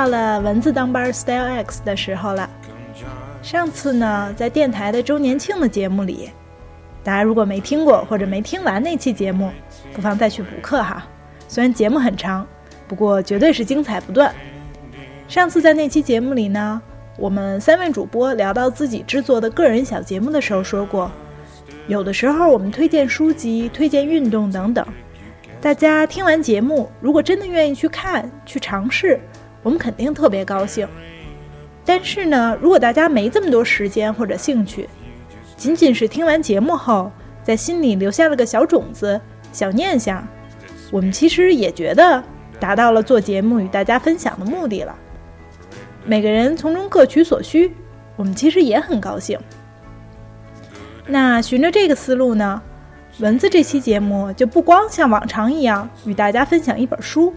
到了文字当班 Style X 的时候了。上次呢，在电台的周年庆的节目里，大家如果没听过或者没听完那期节目，不妨再去补课哈。虽然节目很长，不过绝对是精彩不断。上次在那期节目里呢，我们三位主播聊到自己制作的个人小节目的时候说过，有的时候我们推荐书籍、推荐运动等等，大家听完节目，如果真的愿意去看、去尝试，我们肯定特别高兴。但是呢，如果大家没这么多时间或者兴趣，仅仅是听完节目后，在心里留下了个小种子、小念想，我们其实也觉得达到了做节目与大家分享的目的了。每个人从中各取所需，我们其实也很高兴。那循着这个思路呢，文字这期节目就不光像往常一样与大家分享一本书，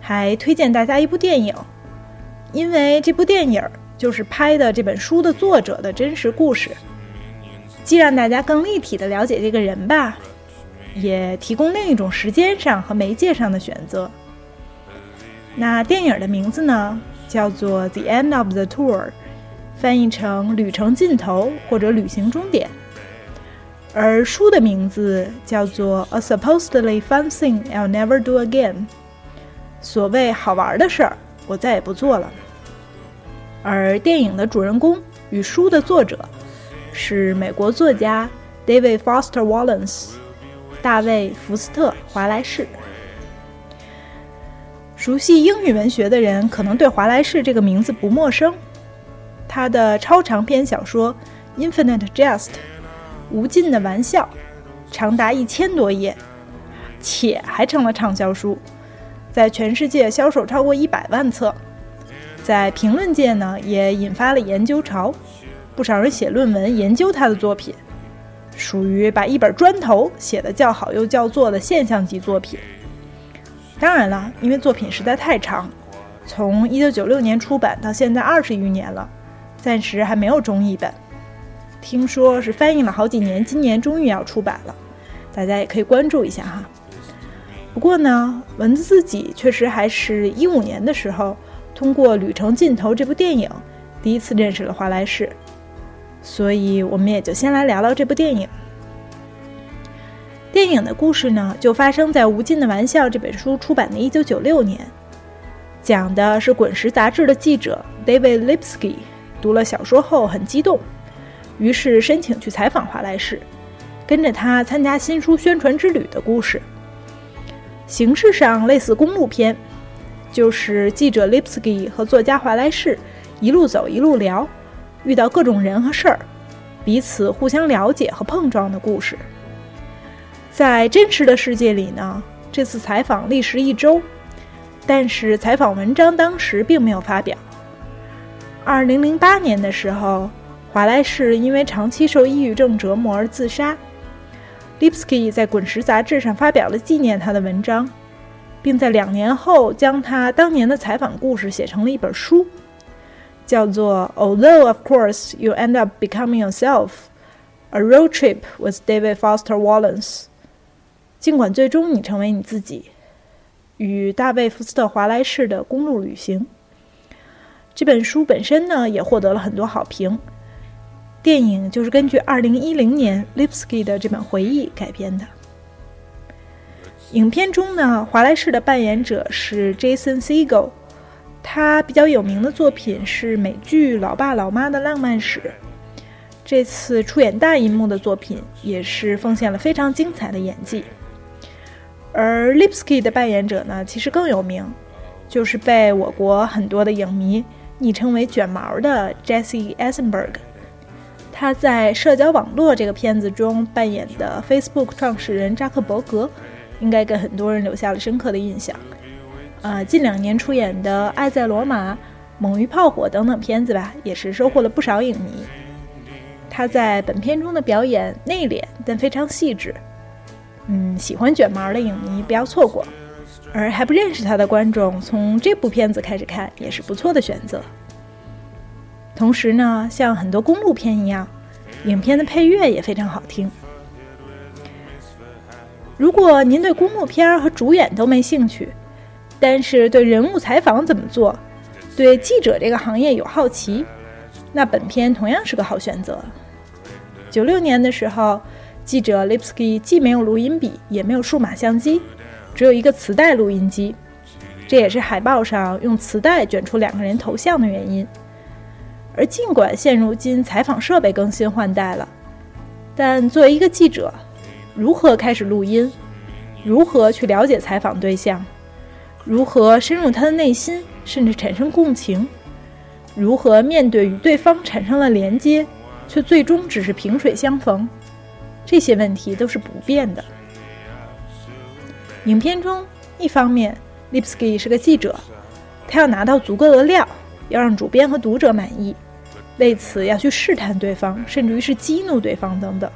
还推荐大家一部电影，因为这部电影就是拍的这本书的作者的真实故事，既让大家更立体的了解这个人吧，也提供另一种时间上和媒介上的选择。那电影的名字呢，叫做《The End of the Tour》，翻译成“旅程尽头”或者“旅行终点”。而书的名字叫做《A Supposedly Fun Thing I'll Never Do Again》，所谓好玩的事儿，我再也不做了。而电影的主人公与书的作者是美国作家 David Foster Wallace，大卫·福斯特·华莱士。熟悉英语文学的人可能对华莱士这个名字不陌生，他的超长篇小说《Infinite Jest》。无尽的玩笑，长达一千多页，且还成了畅销书，在全世界销售超过一百万册。在评论界呢，也引发了研究潮，不少人写论文研究他的作品，属于把一本砖头写得叫好又叫座的现象级作品。当然了，因为作品实在太长，从1996年出版到现在二十余年了，暂时还没有中译本。听说是翻译了好几年，今年终于要出版了，大家也可以关注一下哈。不过呢，蚊子自己确实还是一五年的时候，通过《旅程尽头》这部电影，第一次认识了华莱士，所以我们也就先来聊聊这部电影。电影的故事呢，就发生在《无尽的玩笑》这本书出版的1996年，讲的是《滚石》杂志的记者 David Lipsky 读了小说后很激动。于是申请去采访华莱士，跟着他参加新书宣传之旅的故事。形式上类似公路片，就是记者 Lipsky 和作家华莱士一路走一路聊，遇到各种人和事儿，彼此互相了解和碰撞的故事。在真实的世界里呢，这次采访历时一周，但是采访文章当时并没有发表。二零零八年的时候。华莱士因为长期受抑郁症折磨而自杀。Lipsky 在《滚石》杂志上发表了纪念他的文章，并在两年后将他当年的采访故事写成了一本书，叫做《Although of course you end up becoming yourself: A Road Trip with David Foster Wallace》。尽管最终你成为你自己，与大卫·福斯特·华莱士的公路旅行。这本书本身呢，也获得了很多好评。电影就是根据2010年 Lipsky 的这本回忆改编的。影片中呢，华莱士的扮演者是 Jason Segel，他比较有名的作品是美剧《老爸老妈的浪漫史》。这次出演大银幕的作品，也是奉献了非常精彩的演技。而 Lipsky 的扮演者呢，其实更有名，就是被我国很多的影迷昵称为“卷毛”的 Jesse Eisenberg。他在社交网络这个片子中扮演的 Facebook 创始人扎克伯格，应该给很多人留下了深刻的印象。呃，近两年出演的《爱在罗马》《猛于炮火》等等片子吧，也是收获了不少影迷。他在本片中的表演内敛，但非常细致。嗯，喜欢卷毛的影迷不要错过，而还不认识他的观众，从这部片子开始看也是不错的选择。同时呢，像很多公路片一样，影片的配乐也非常好听。如果您对公路片和主演都没兴趣，但是对人物采访怎么做，对记者这个行业有好奇，那本片同样是个好选择。九六年的时候，记者 Lipsky 既没有录音笔，也没有数码相机，只有一个磁带录音机。这也是海报上用磁带卷出两个人头像的原因。而尽管现如今采访设备更新换代了，但作为一个记者，如何开始录音，如何去了解采访对象，如何深入他的内心，甚至产生共情，如何面对与对方产生了连接。却最终只是萍水相逢，这些问题都是不变的。影片中，一方面，Lipsky 是个记者，他要拿到足够的料，要让主编和读者满意，为此要去试探对方，甚至于是激怒对方等等。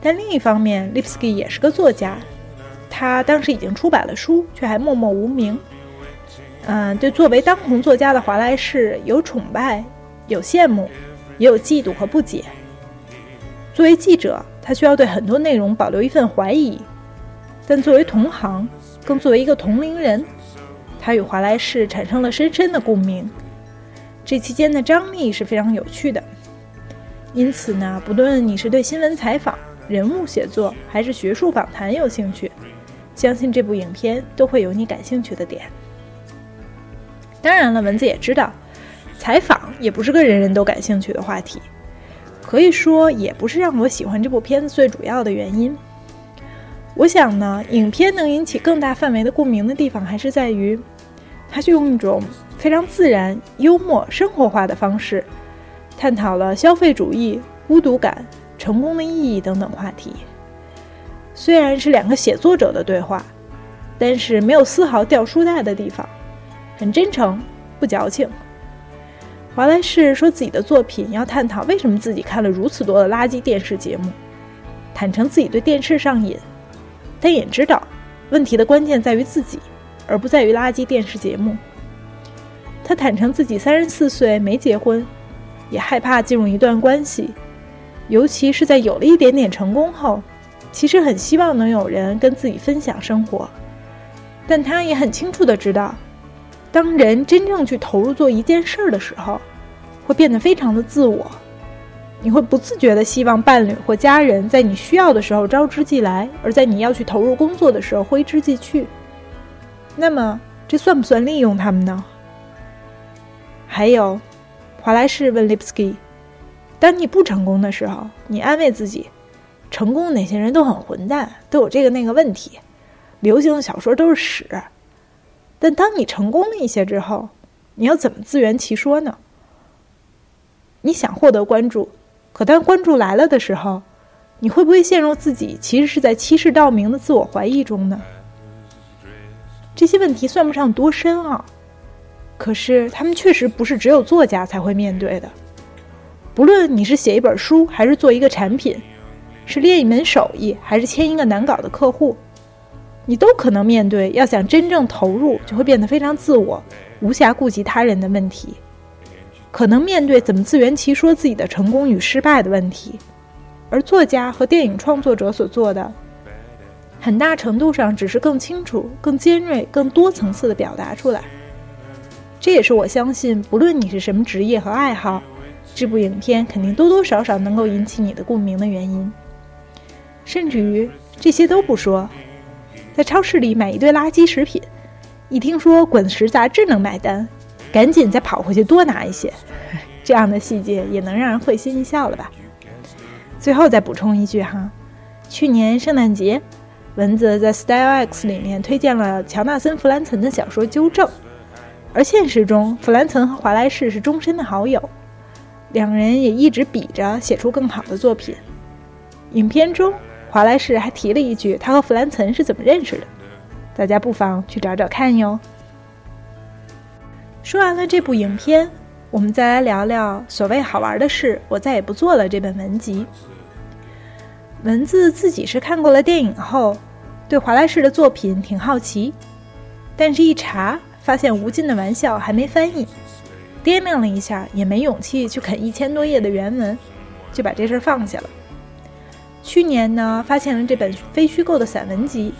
但另一方面，Lipsky 也是个作家，他当时已经出版了书，却还默默无名。嗯，对作为当红作家的华莱士有崇拜，有羡慕。也有嫉妒和不解。作为记者，他需要对很多内容保留一份怀疑；但作为同行，更作为一个同龄人，他与华莱士产生了深深的共鸣。这期间的张力是非常有趣的。因此呢，不论你是对新闻采访、人物写作还是学术访谈有兴趣，相信这部影片都会有你感兴趣的点。当然了，蚊子也知道。采访也不是个人人都感兴趣的话题，可以说也不是让我喜欢这部片子最主要的原因。我想呢，影片能引起更大范围的共鸣的地方，还是在于，它是用一种非常自然、幽默、生活化的方式，探讨了消费主义、孤独感、成功的意义等等话题。虽然是两个写作者的对话，但是没有丝毫掉书袋的地方，很真诚，不矫情。华莱士说自己的作品要探讨为什么自己看了如此多的垃圾电视节目，坦诚自己对电视上瘾，但也知道问题的关键在于自己，而不在于垃圾电视节目。他坦诚自己三十四岁没结婚，也害怕进入一段关系，尤其是在有了一点点成功后，其实很希望能有人跟自己分享生活，但他也很清楚的知道。当人真正去投入做一件事儿的时候，会变得非常的自我。你会不自觉的希望伴侣或家人在你需要的时候招之即来，而在你要去投入工作的时候挥之即去。那么，这算不算利用他们呢？还有，华莱士问 Lipsky：“ 当你不成功的时候，你安慰自己，成功那些人都很混蛋，都有这个那个问题，流行的小说都是屎。”但当你成功了一些之后，你要怎么自圆其说呢？你想获得关注，可当关注来了的时候，你会不会陷入自己其实是在欺世盗名的自我怀疑中呢？这些问题算不上多深奥，可是他们确实不是只有作家才会面对的。不论你是写一本书，还是做一个产品，是练一门手艺，还是签一个难搞的客户。你都可能面对，要想真正投入，就会变得非常自我，无暇顾及他人的问题，可能面对怎么自圆其说自己的成功与失败的问题，而作家和电影创作者所做的，很大程度上只是更清楚、更尖锐、更多层次的表达出来。这也是我相信，不论你是什么职业和爱好，这部影片肯定多多少少能够引起你的共鸣的原因。甚至于这些都不说。在超市里买一堆垃圾食品，一听说《滚石》杂志能买单，赶紧再跑回去多拿一些。这样的细节也能让人会心一笑了吧？最后再补充一句哈，去年圣诞节，蚊子在 Style X 里面推荐了乔纳森·弗兰岑的小说《纠正》，而现实中，弗兰岑和华莱士是终身的好友，两人也一直比着写出更好的作品。影片中，华莱士还提了一句他和弗兰岑是怎么认识的，大家不妨去找找看哟。说完了这部影片，我们再来聊聊所谓好玩的事，我再也不做了这本文集。文字自己是看过了电影后，对华莱士的作品挺好奇，但是一查发现无尽的玩笑还没翻译，掂量了一下也没勇气去啃一千多页的原文，就把这事儿放下了。去年呢，发现了这本非虚构的散文集，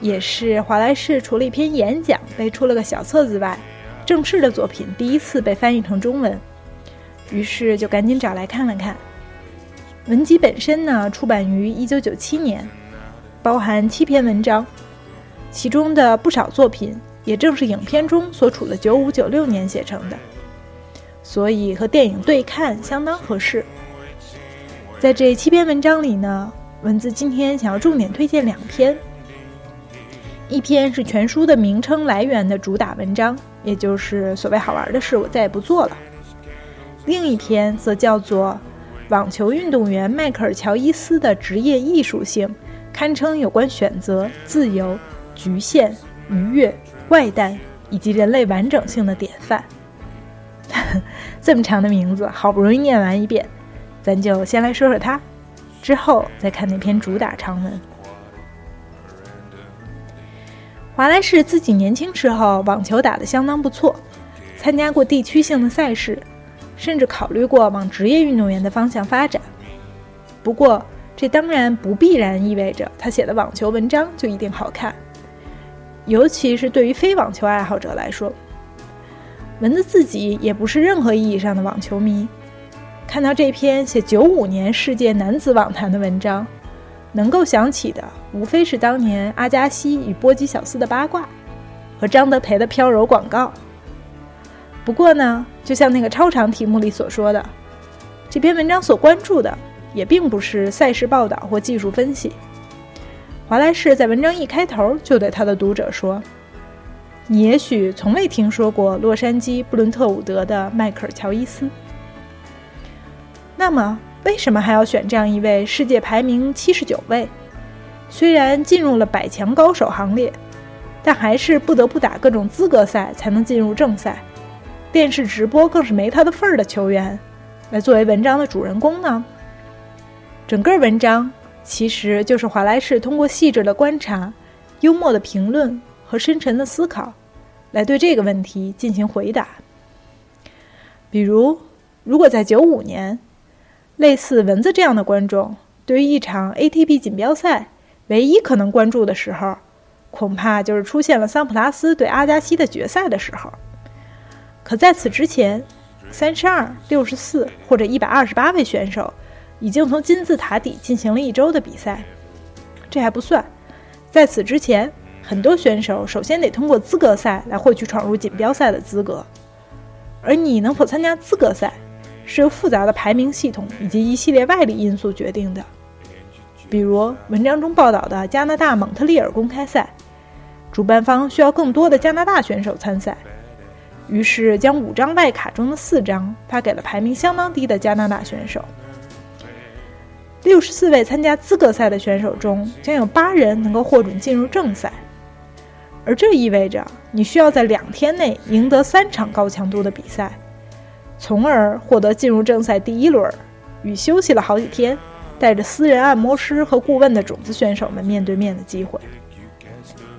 也是华莱士除了一篇演讲被出了个小册子外。正式的作品第一次被翻译成中文，于是就赶紧找来看了看。文集本身呢，出版于一九九七年，包含七篇文章，其中的不少作品也正是影片中所处的九五九六年写成的，所以和电影对看相当合适。在这七篇文章里呢，文字今天想要重点推荐两篇，一篇是全书的名称来源的主打文章。也就是所谓好玩的事，我再也不做了。另一篇则叫做《网球运动员迈克尔·乔伊斯的职业艺术性》，堪称有关选择、自由、局限、愉悦、怪诞以及人类完整性的典范。这么长的名字，好不容易念完一遍，咱就先来说说它，之后再看那篇主打长文。华莱士自己年轻时候网球打得相当不错，参加过地区性的赛事，甚至考虑过往职业运动员的方向发展。不过，这当然不必然意味着他写的网球文章就一定好看，尤其是对于非网球爱好者来说。文子自己也不是任何意义上的网球迷，看到这篇写九五年世界男子网坛的文章。能够想起的，无非是当年阿加西与波吉小斯的八卦，和张德培的飘柔广告。不过呢，就像那个超长题目里所说的，这篇文章所关注的也并不是赛事报道或技术分析。华莱士在文章一开头就对他的读者说：“你也许从未听说过洛杉矶布伦特伍德的迈克尔·乔伊斯。”那么。为什么还要选这样一位世界排名七十九位，虽然进入了百强高手行列，但还是不得不打各种资格赛才能进入正赛，电视直播更是没他的份儿的球员，来作为文章的主人公呢？整个文章其实就是华莱士通过细致的观察、幽默的评论和深沉的思考，来对这个问题进行回答。比如，如果在九五年。类似蚊子这样的观众，对于一场 ATP 锦标赛，唯一可能关注的时候，恐怕就是出现了桑普拉斯对阿加西的决赛的时候。可在此之前，三十二、六十四或者一百二十八位选手已经从金字塔底进行了一周的比赛。这还不算，在此之前，很多选手首先得通过资格赛来获取闯入锦标赛的资格，而你能否参加资格赛？是由复杂的排名系统以及一系列外力因素决定的，比如文章中报道的加拿大蒙特利尔公开赛，主办方需要更多的加拿大选手参赛，于是将五张外卡中的四张发给了排名相当低的加拿大选手。六十四位参加资格赛的选手中，将有八人能够获准进入正赛，而这意味着你需要在两天内赢得三场高强度的比赛。从而获得进入正赛第一轮，与休息了好几天、带着私人按摩师和顾问的种子选手们面对面的机会。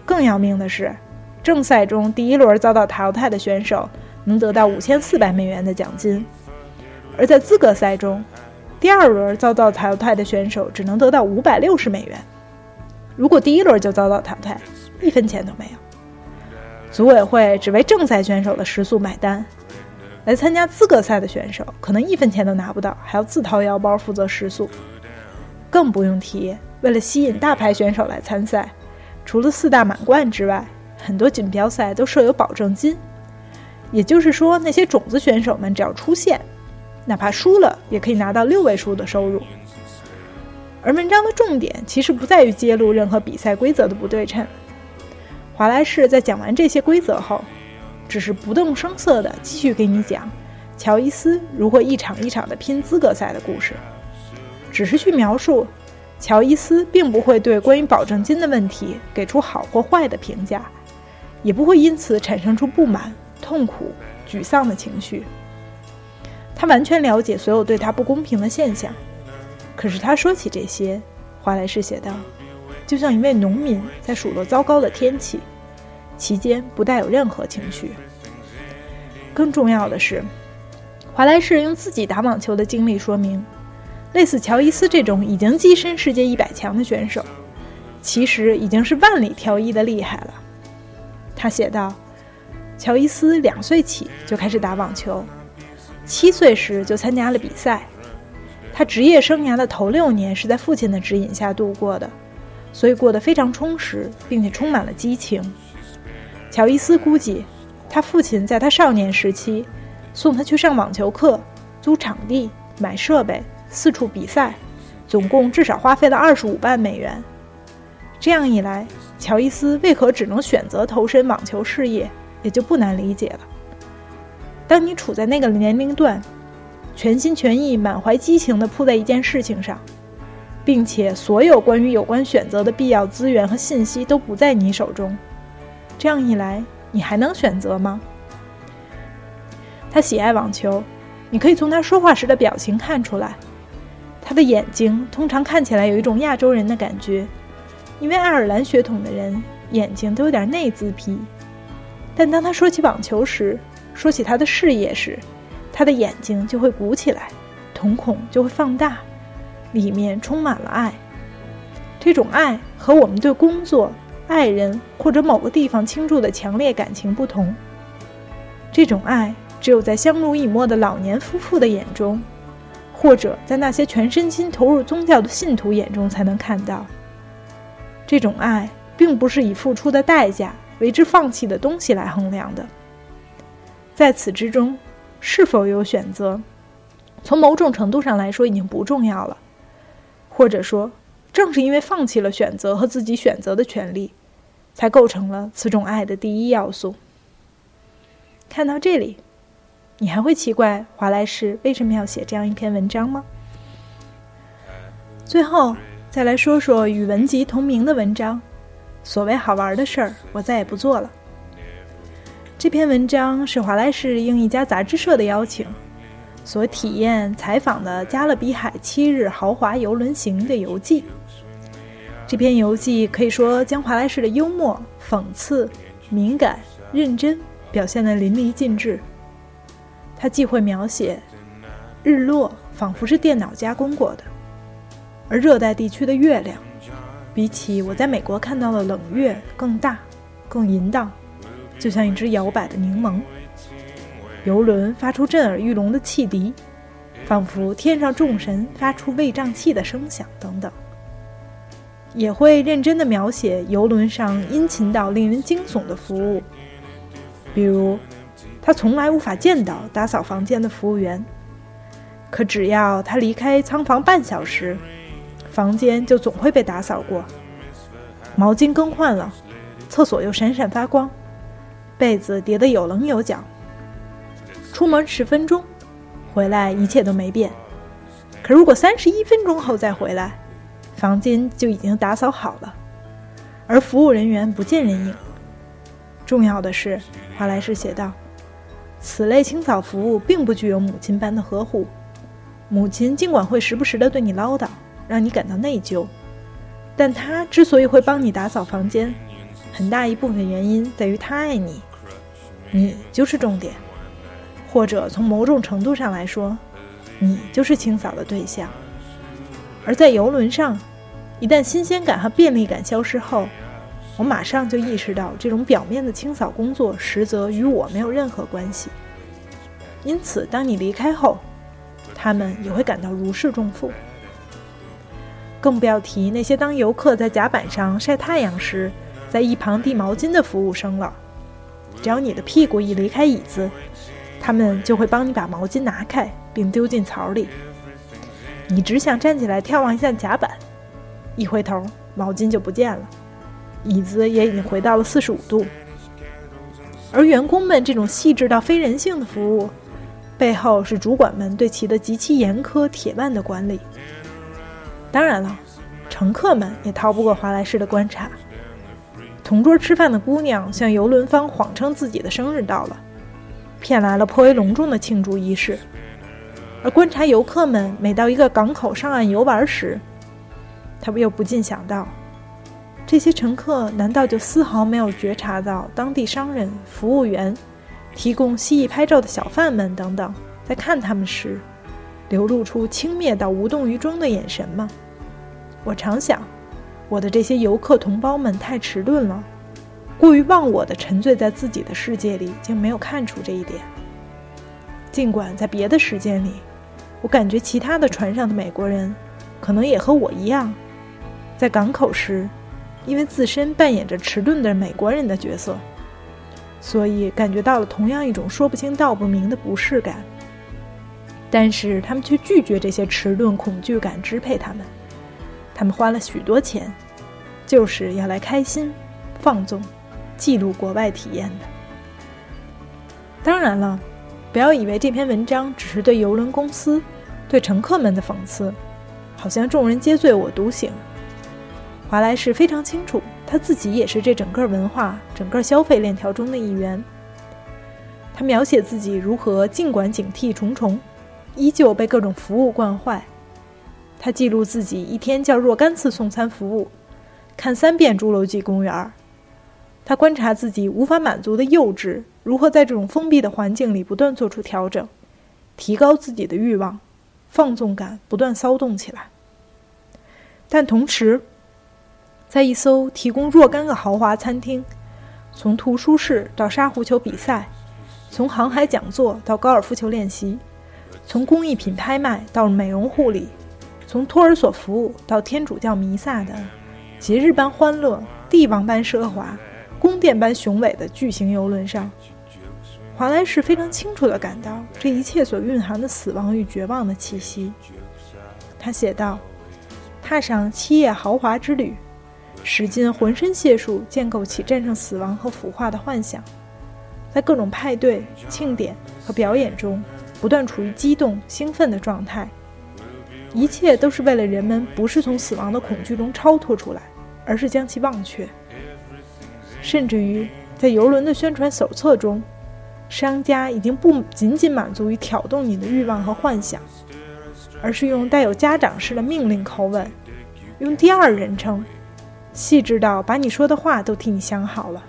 更要命的是，正赛中第一轮遭到淘汰的选手能得到五千四百美元的奖金，而在资格赛中，第二轮遭到淘汰的选手只能得到五百六十美元。如果第一轮就遭到淘汰，一分钱都没有。组委会只为正赛选手的食宿买单。来参加资格赛的选手可能一分钱都拿不到，还要自掏腰包负责食宿，更不用提为了吸引大牌选手来参赛，除了四大满贯之外，很多锦标赛都设有保证金。也就是说，那些种子选手们只要出现，哪怕输了也可以拿到六位数的收入。而文章的重点其实不在于揭露任何比赛规则的不对称。华莱士在讲完这些规则后。只是不动声色地继续给你讲乔伊斯如何一场一场地拼资格赛的故事，只是去描述乔伊斯并不会对关于保证金的问题给出好或坏的评价，也不会因此产生出不满、痛苦、沮丧的情绪。他完全了解所有对他不公平的现象，可是他说起这些，华莱士写道，就像一位农民在数落糟糕的天气。其间不带有任何情绪。更重要的是，华莱士用自己打网球的经历说明，类似乔伊斯这种已经跻身世界一百强的选手，其实已经是万里挑一的厉害了。他写道：“乔伊斯两岁起就开始打网球，七岁时就参加了比赛。他职业生涯的头六年是在父亲的指引下度过的，所以过得非常充实，并且充满了激情。”乔伊斯估计，他父亲在他少年时期送他去上网球课、租场地、买设备、四处比赛，总共至少花费了二十五万美元。这样一来，乔伊斯为何只能选择投身网球事业，也就不难理解了。当你处在那个年龄段，全心全意、满怀激情地扑在一件事情上，并且所有关于有关选择的必要资源和信息都不在你手中。这样一来，你还能选择吗？他喜爱网球，你可以从他说话时的表情看出来。他的眼睛通常看起来有一种亚洲人的感觉，因为爱尔兰血统的人眼睛都有点内眦皮。但当他说起网球时，说起他的事业时，他的眼睛就会鼓起来，瞳孔就会放大，里面充满了爱。这种爱和我们对工作。爱人或者某个地方倾注的强烈感情不同，这种爱只有在相濡以沫的老年夫妇的眼中，或者在那些全身心投入宗教的信徒眼中才能看到。这种爱并不是以付出的代价为之放弃的东西来衡量的，在此之中，是否有选择，从某种程度上来说已经不重要了，或者说，正是因为放弃了选择和自己选择的权利。才构成了此种爱的第一要素。看到这里，你还会奇怪华莱士为什么要写这样一篇文章吗？最后再来说说与文集同名的文章。所谓好玩的事儿，我再也不做了。这篇文章是华莱士应一家杂志社的邀请，所体验采访的加勒比海七日豪华游轮行的游记。这篇游记可以说将华莱士的幽默、讽刺、敏感、认真表现得淋漓尽致。他既会描写日落，仿佛是电脑加工过的，而热带地区的月亮，比起我在美国看到的冷月更大、更淫荡，就像一只摇摆的柠檬。游轮发出震耳欲聋的汽笛，仿佛天上众神发出胃胀气的声响，等等。也会认真地描写游轮上殷勤到令人惊悚的服务，比如，他从来无法见到打扫房间的服务员，可只要他离开仓房半小时，房间就总会被打扫过，毛巾更换了，厕所又闪闪发光，被子叠得有棱有角。出门十分钟，回来一切都没变，可如果三十一分钟后再回来。房间就已经打扫好了，而服务人员不见人影。重要的是，华莱士写道：“此类清扫服务并不具有母亲般的呵护。母亲尽管会时不时地对你唠叨，让你感到内疚，但她之所以会帮你打扫房间，很大一部分原因在于她爱你，你就是重点，或者从某种程度上来说，你就是清扫的对象。而在游轮上。”一旦新鲜感和便利感消失后，我马上就意识到这种表面的清扫工作实则与我没有任何关系。因此，当你离开后，他们也会感到如释重负。更不要提那些当游客在甲板上晒太阳时，在一旁递毛巾的服务生了。只要你的屁股一离开椅子，他们就会帮你把毛巾拿开并丢进槽里。你只想站起来眺望一下甲板。一回头，毛巾就不见了，椅子也已经回到了四十五度。而员工们这种细致到非人性的服务，背后是主管们对其的极其严苛、铁腕的管理。当然了，乘客们也逃不过华莱士的观察。同桌吃饭的姑娘向游轮方谎称自己的生日到了，骗来了颇为隆重的庆祝仪式。而观察游客们每到一个港口上岸游玩时，他又不禁想到：这些乘客难道就丝毫没有觉察到当地商人、服务员、提供蜥蜴拍照的小贩们等等，在看他们时流露出轻蔑到无动于衷的眼神吗？我常想，我的这些游客同胞们太迟钝了，过于忘我的沉醉在自己的世界里，竟没有看出这一点。尽管在别的时间里，我感觉其他的船上的美国人，可能也和我一样，在港口时，因为自身扮演着迟钝的美国人的角色，所以感觉到了同样一种说不清道不明的不适感。但是他们却拒绝这些迟钝恐惧感支配他们，他们花了许多钱，就是要来开心、放纵、记录国外体验的。当然了。不要以为这篇文章只是对游轮公司、对乘客们的讽刺，好像众人皆醉我独醒。华莱士非常清楚，他自己也是这整个文化、整个消费链条中的一员。他描写自己如何尽管警惕重重，依旧被各种服务惯坏。他记录自己一天叫若干次送餐服务，看三遍《侏罗纪公园》。他观察自己无法满足的幼稚。如何在这种封闭的环境里不断做出调整，提高自己的欲望，放纵感不断骚动起来。但同时，在一艘提供若干个豪华餐厅，从图书室到沙狐球比赛，从航海讲座到高尔夫球练习，从工艺品拍卖到美容护理，从托儿所服务到天主教弥撒的节日般欢乐、帝王般奢华、宫殿般雄伟的巨型游轮上。华莱士非常清楚地感到这一切所蕴含的死亡与绝望的气息。他写道：“踏上七夜豪华之旅，使尽浑身解数建构起战胜死亡和腐化的幻想，在各种派对、庆典和表演中，不断处于激动、兴奋的状态。一切都是为了人们不是从死亡的恐惧中超脱出来，而是将其忘却。甚至于在游轮的宣传手册中。”商家已经不仅仅满足于挑动你的欲望和幻想，而是用带有家长式的命令口吻，用第二人称，细致到把你说的话都替你想好了。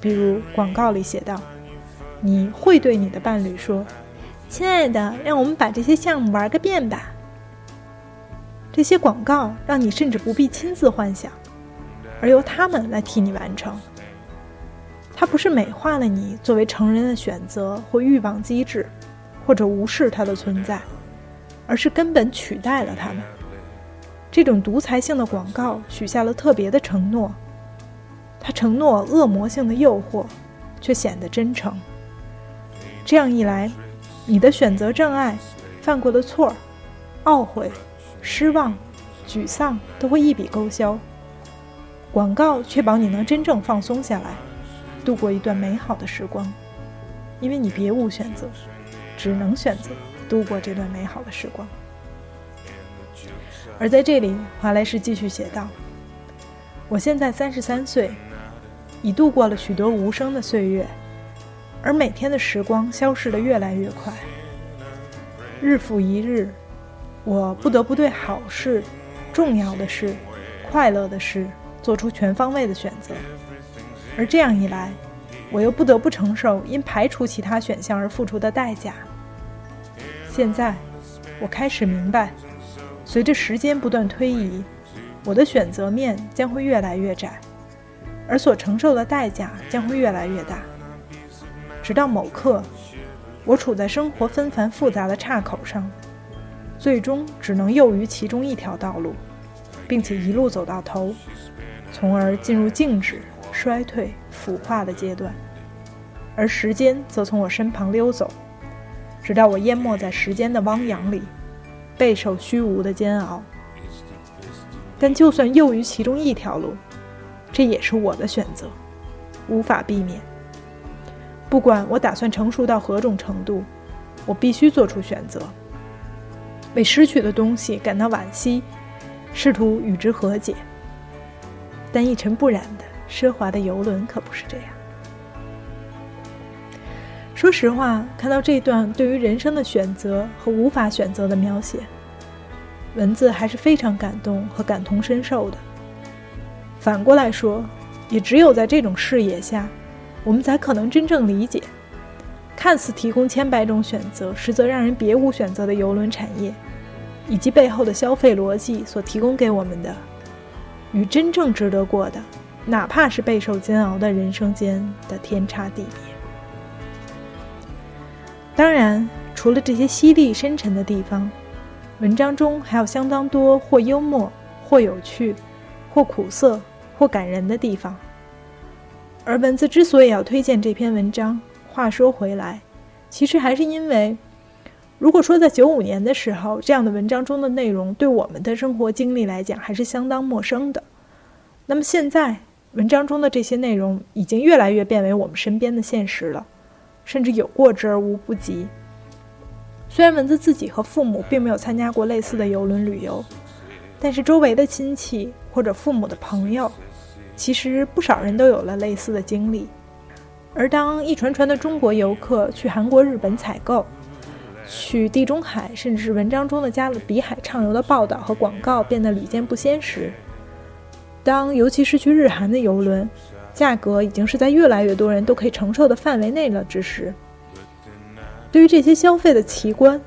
比如广告里写道：“你会对你的伴侣说，亲爱的，让我们把这些项目玩个遍吧。”这些广告让你甚至不必亲自幻想，而由他们来替你完成。它不是美化了你作为成人的选择或欲望机制，或者无视它的存在，而是根本取代了它们。这种独裁性的广告许下了特别的承诺，它承诺恶魔性的诱惑，却显得真诚。这样一来，你的选择障碍、犯过的错、懊悔、失望、沮丧都会一笔勾销。广告确保你能真正放松下来。度过一段美好的时光，因为你别无选择，只能选择度过这段美好的时光。而在这里，华莱士继续写道：“我现在三十三岁，已度过了许多无声的岁月，而每天的时光消逝得越来越快。日复一日，我不得不对好事、重要的事、快乐的事做出全方位的选择。”而这样一来，我又不得不承受因排除其他选项而付出的代价。现在，我开始明白，随着时间不断推移，我的选择面将会越来越窄，而所承受的代价将会越来越大。直到某刻，我处在生活纷繁复杂的岔口上，最终只能囿于其中一条道路，并且一路走到头，从而进入静止。衰退、腐化的阶段，而时间则从我身旁溜走，直到我淹没在时间的汪洋里，备受虚无的煎熬。但就算囿于其中一条路，这也是我的选择，无法避免。不管我打算成熟到何种程度，我必须做出选择。为失去的东西感到惋惜，试图与之和解。但一尘不染的奢华的游轮可不是这样。说实话，看到这段对于人生的选择和无法选择的描写，文字还是非常感动和感同身受的。反过来说，也只有在这种视野下，我们才可能真正理解。看似提供千百种选择，实则让人别无选择的游轮产业，以及背后的消费逻辑所提供给我们的，与真正值得过的，哪怕是备受煎熬的人生间的天差地别。当然，除了这些犀利深沉的地方，文章中还有相当多或幽默、或有趣、或苦涩、或感人的地方。而文字之所以要推荐这篇文章。话说回来，其实还是因为，如果说在九五年的时候，这样的文章中的内容对我们的生活经历来讲还是相当陌生的，那么现在文章中的这些内容已经越来越变为我们身边的现实了，甚至有过之而无不及。虽然蚊子自己和父母并没有参加过类似的游轮旅游，但是周围的亲戚或者父母的朋友，其实不少人都有了类似的经历。而当一船船的中国游客去韩国、日本采购，去地中海，甚至是文章中的加勒比海畅游的报道和广告变得屡见不鲜时，当尤其是去日韩的游轮，价格已经是在越来越多人都可以承受的范围内了之时，对于这些消费的奇观，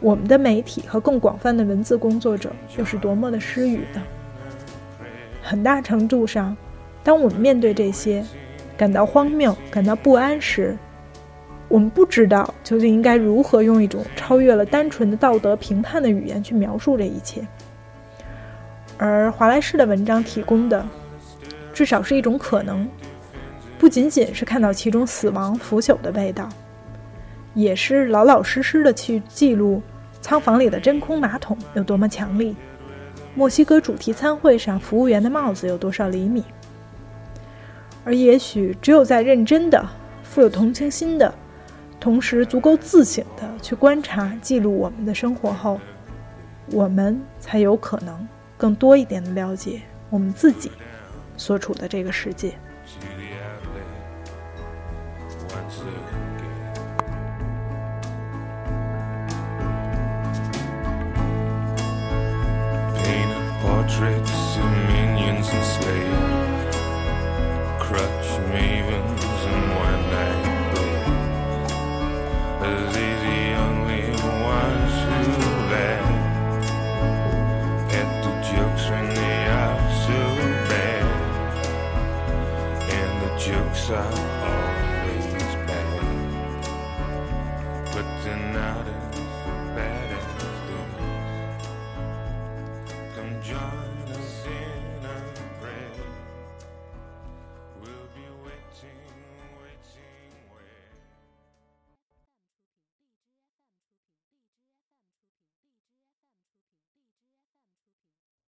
我们的媒体和更广泛的文字工作者又是多么的失语呢？很大程度上，当我们面对这些。感到荒谬、感到不安时，我们不知道究竟应该如何用一种超越了单纯的道德评判的语言去描述这一切。而华莱士的文章提供的，至少是一种可能，不仅仅是看到其中死亡腐朽的味道，也是老老实实的去记录仓房里的真空马桶有多么强力，墨西哥主题餐会上服务员的帽子有多少厘米。而也许只有在认真的、富有同情心的，同时足够自省的去观察、记录我们的生活后，我们才有可能更多一点的了解我们自己所处的这个世界。